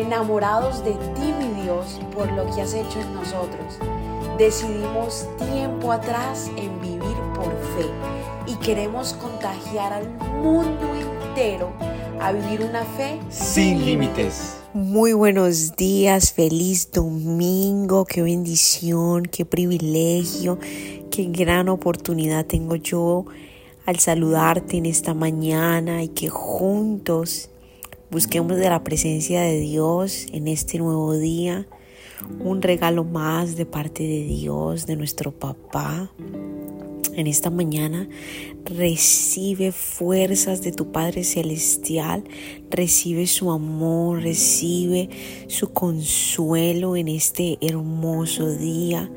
enamorados de ti, mi Dios, por lo que has hecho en nosotros. Decidimos tiempo atrás en vivir por fe y queremos contagiar al mundo entero a vivir una fe sin límites. Muy buenos días, feliz domingo, qué bendición, qué privilegio, qué gran oportunidad tengo yo al saludarte en esta mañana y que juntos busquemos de la presencia de Dios en este nuevo día, un regalo más de parte de Dios, de nuestro papá. En esta mañana recibe fuerzas de tu Padre Celestial, recibe su amor, recibe su consuelo en este hermoso día,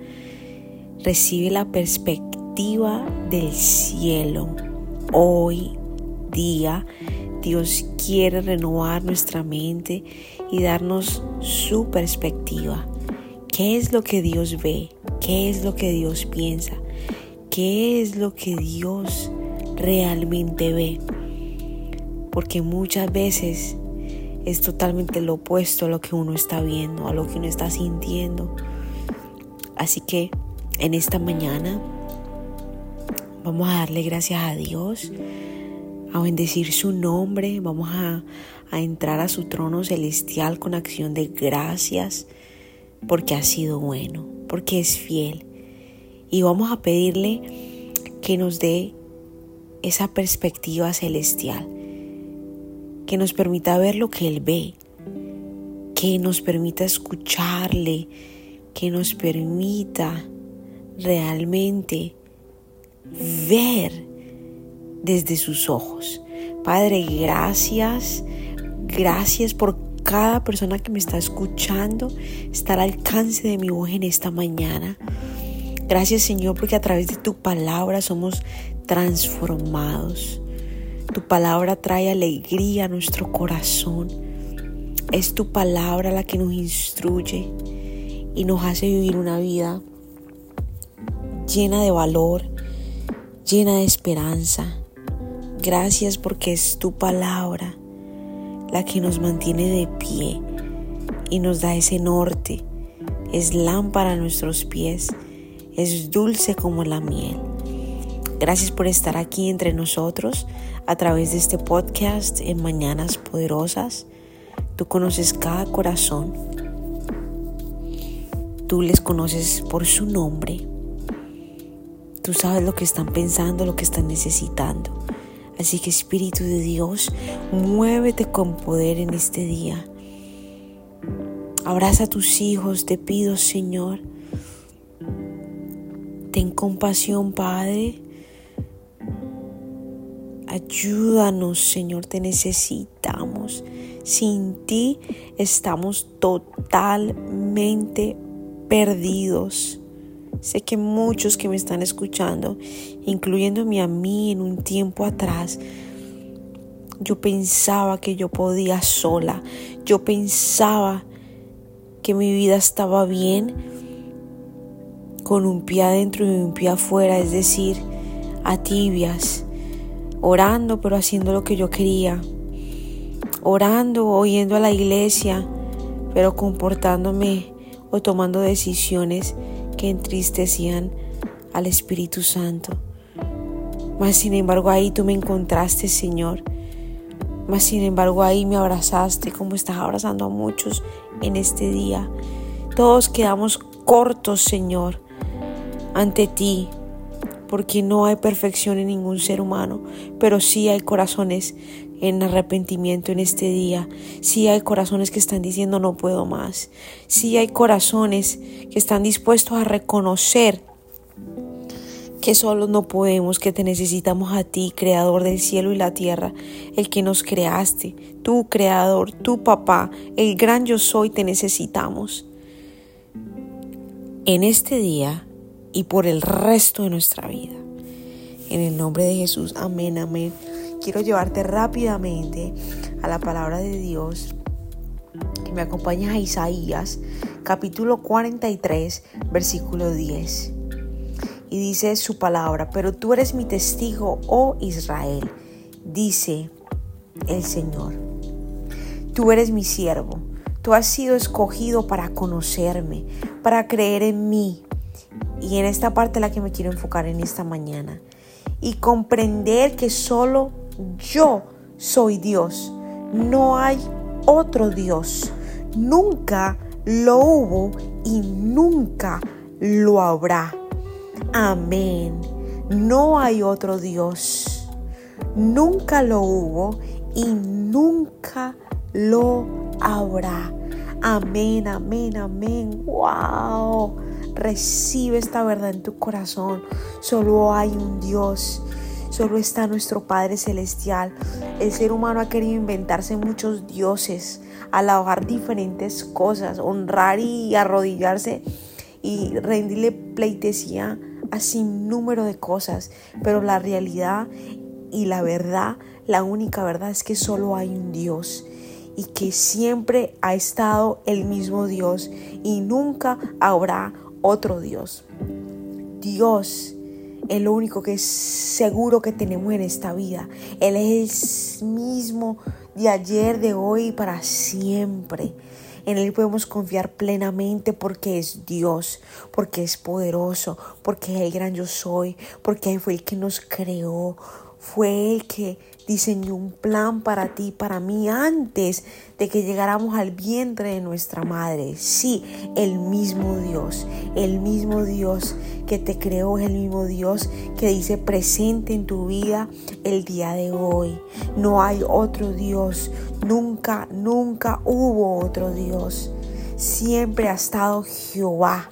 recibe la perspectiva del cielo. Hoy día Dios quiere renovar nuestra mente y darnos su perspectiva. ¿Qué es lo que Dios ve? ¿Qué es lo que Dios piensa? ¿Qué es lo que Dios realmente ve? Porque muchas veces es totalmente lo opuesto a lo que uno está viendo, a lo que uno está sintiendo. Así que en esta mañana vamos a darle gracias a Dios, a bendecir su nombre, vamos a, a entrar a su trono celestial con acción de gracias porque ha sido bueno, porque es fiel. Y vamos a pedirle que nos dé esa perspectiva celestial, que nos permita ver lo que Él ve, que nos permita escucharle, que nos permita realmente ver desde sus ojos. Padre, gracias, gracias por cada persona que me está escuchando, está al alcance de mi voz en esta mañana. Gracias Señor porque a través de tu palabra somos transformados. Tu palabra trae alegría a nuestro corazón. Es tu palabra la que nos instruye y nos hace vivir una vida llena de valor, llena de esperanza. Gracias porque es tu palabra la que nos mantiene de pie y nos da ese norte. Es lámpara a nuestros pies es dulce como la miel. Gracias por estar aquí entre nosotros a través de este podcast en Mañanas Poderosas. Tú conoces cada corazón. Tú les conoces por su nombre. Tú sabes lo que están pensando, lo que están necesitando. Así que Espíritu de Dios, muévete con poder en este día. Abraza a tus hijos, te pido Señor Ten compasión, Padre. Ayúdanos, Señor, te necesitamos. Sin ti estamos totalmente perdidos. Sé que muchos que me están escuchando, incluyéndome a mí en un tiempo atrás, yo pensaba que yo podía sola. Yo pensaba que mi vida estaba bien con un pie adentro y un pie afuera, es decir, a tibias, orando pero haciendo lo que yo quería, orando o yendo a la iglesia, pero comportándome o tomando decisiones que entristecían al Espíritu Santo. Mas sin embargo ahí tú me encontraste, Señor. Mas sin embargo ahí me abrazaste como estás abrazando a muchos en este día. Todos quedamos cortos, Señor, ante ti, porque no hay perfección en ningún ser humano, pero sí hay corazones en arrepentimiento en este día. Sí hay corazones que están diciendo no puedo más. Sí hay corazones que están dispuestos a reconocer que solo no podemos, que te necesitamos a ti, creador del cielo y la tierra, el que nos creaste, tu creador, tu papá, el gran yo soy, te necesitamos. En este día y por el resto de nuestra vida. En el nombre de Jesús, amén, amén. Quiero llevarte rápidamente a la palabra de Dios que me acompaña a Isaías, capítulo 43, versículo 10. Y dice su palabra, pero tú eres mi testigo, oh Israel, dice el Señor. Tú eres mi siervo, Tú has sido escogido para conocerme, para creer en mí. Y en esta parte la que me quiero enfocar en esta mañana. Y comprender que solo yo soy Dios. No hay otro Dios. Nunca lo hubo y nunca lo habrá. Amén. No hay otro Dios. Nunca lo hubo y nunca lo habrá. Amén, amén, amén. Wow. Recibe esta verdad en tu corazón. Solo hay un Dios. Solo está nuestro Padre Celestial. El ser humano ha querido inventarse muchos dioses, alabar diferentes cosas, honrar y arrodillarse y rendirle pleitesía a sin número de cosas. Pero la realidad y la verdad, la única verdad es que solo hay un Dios y que siempre ha estado el mismo Dios y nunca habrá otro Dios. Dios es lo único que es seguro que tenemos en esta vida. Él es el mismo de ayer, de hoy y para siempre. En Él podemos confiar plenamente porque es Dios, porque es poderoso, porque es el gran yo soy, porque Él fue el que nos creó, fue el que diseñó un plan para ti, para mí, antes de que llegáramos al vientre de nuestra madre. Sí, el mismo Dios, el mismo Dios que te creó, es el mismo Dios que dice presente en tu vida el día de hoy. No hay otro Dios, nunca, nunca hubo otro Dios. Siempre ha estado Jehová,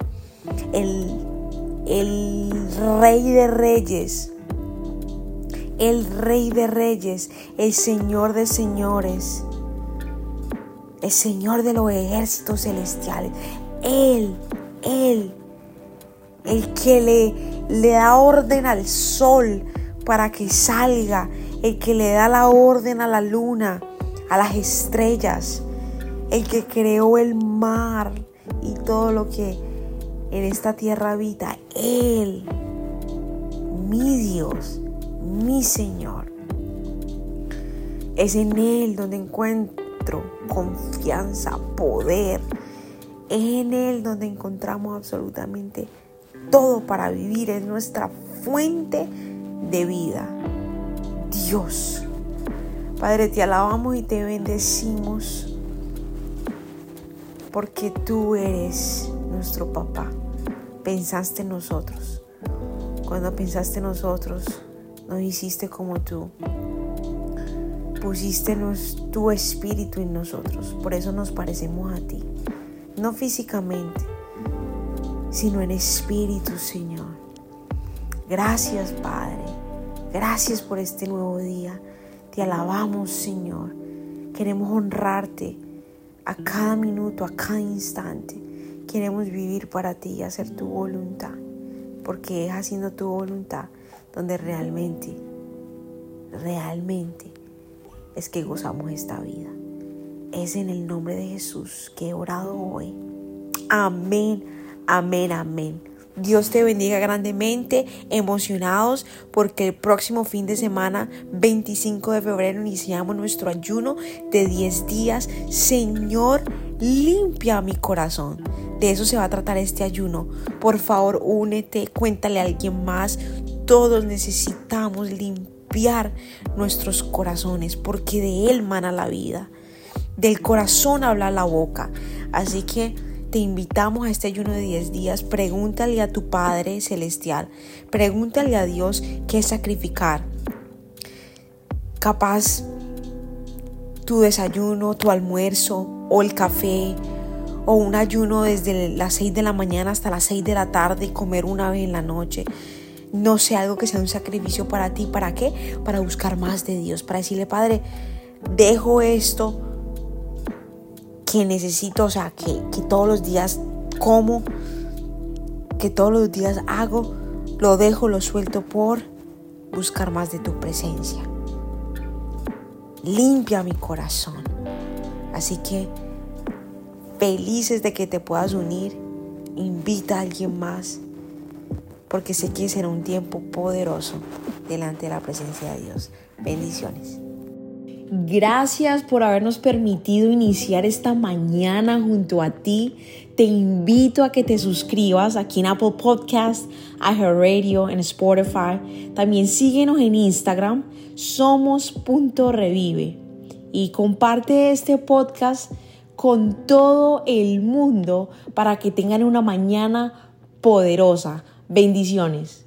el, el Rey de Reyes el Rey de Reyes, el Señor de Señores, el Señor de los ejércitos celestiales. Él, Él, el que le, le da orden al sol para que salga, el que le da la orden a la luna, a las estrellas, el que creó el mar y todo lo que en esta tierra habita. Él, mi Dios, mi Señor. Es en Él donde encuentro confianza, poder. Es en Él donde encontramos absolutamente todo para vivir. Es nuestra fuente de vida. Dios. Padre, te alabamos y te bendecimos porque tú eres nuestro papá. Pensaste en nosotros. Cuando pensaste en nosotros, no hiciste como tú. Pusiste tu espíritu en nosotros. Por eso nos parecemos a ti. No físicamente, sino en espíritu, Señor. Gracias, Padre. Gracias por este nuevo día. Te alabamos, Señor. Queremos honrarte a cada minuto, a cada instante. Queremos vivir para ti y hacer tu voluntad. Porque es haciendo tu voluntad donde realmente, realmente es que gozamos esta vida. Es en el nombre de Jesús que he orado hoy. Amén, amén, amén. Dios te bendiga grandemente, emocionados porque el próximo fin de semana, 25 de febrero, iniciamos nuestro ayuno de 10 días. Señor, limpia mi corazón. De eso se va a tratar este ayuno. Por favor, únete, cuéntale a alguien más. Todos necesitamos limpiar nuestros corazones porque de Él mana la vida. Del corazón habla la boca. Así que te invitamos a este ayuno de 10 días. Pregúntale a tu Padre Celestial. Pregúntale a Dios qué sacrificar. Capaz tu desayuno, tu almuerzo o el café o un ayuno desde las 6 de la mañana hasta las 6 de la tarde y comer una vez en la noche no sea algo que sea un sacrificio para ti. ¿Para qué? Para buscar más de Dios, para decirle, Padre, dejo esto que necesito, o sea, que, que todos los días como, que todos los días hago, lo dejo, lo suelto por buscar más de tu presencia. Limpia mi corazón. Así que felices de que te puedas unir. Invita a alguien más porque sé que será un tiempo poderoso delante de la presencia de Dios. Bendiciones. Gracias por habernos permitido iniciar esta mañana junto a ti. Te invito a que te suscribas aquí en Apple Podcast, Radio, en Spotify. También síguenos en Instagram, somos.revive. Y comparte este podcast con todo el mundo para que tengan una mañana poderosa. Bendiciones.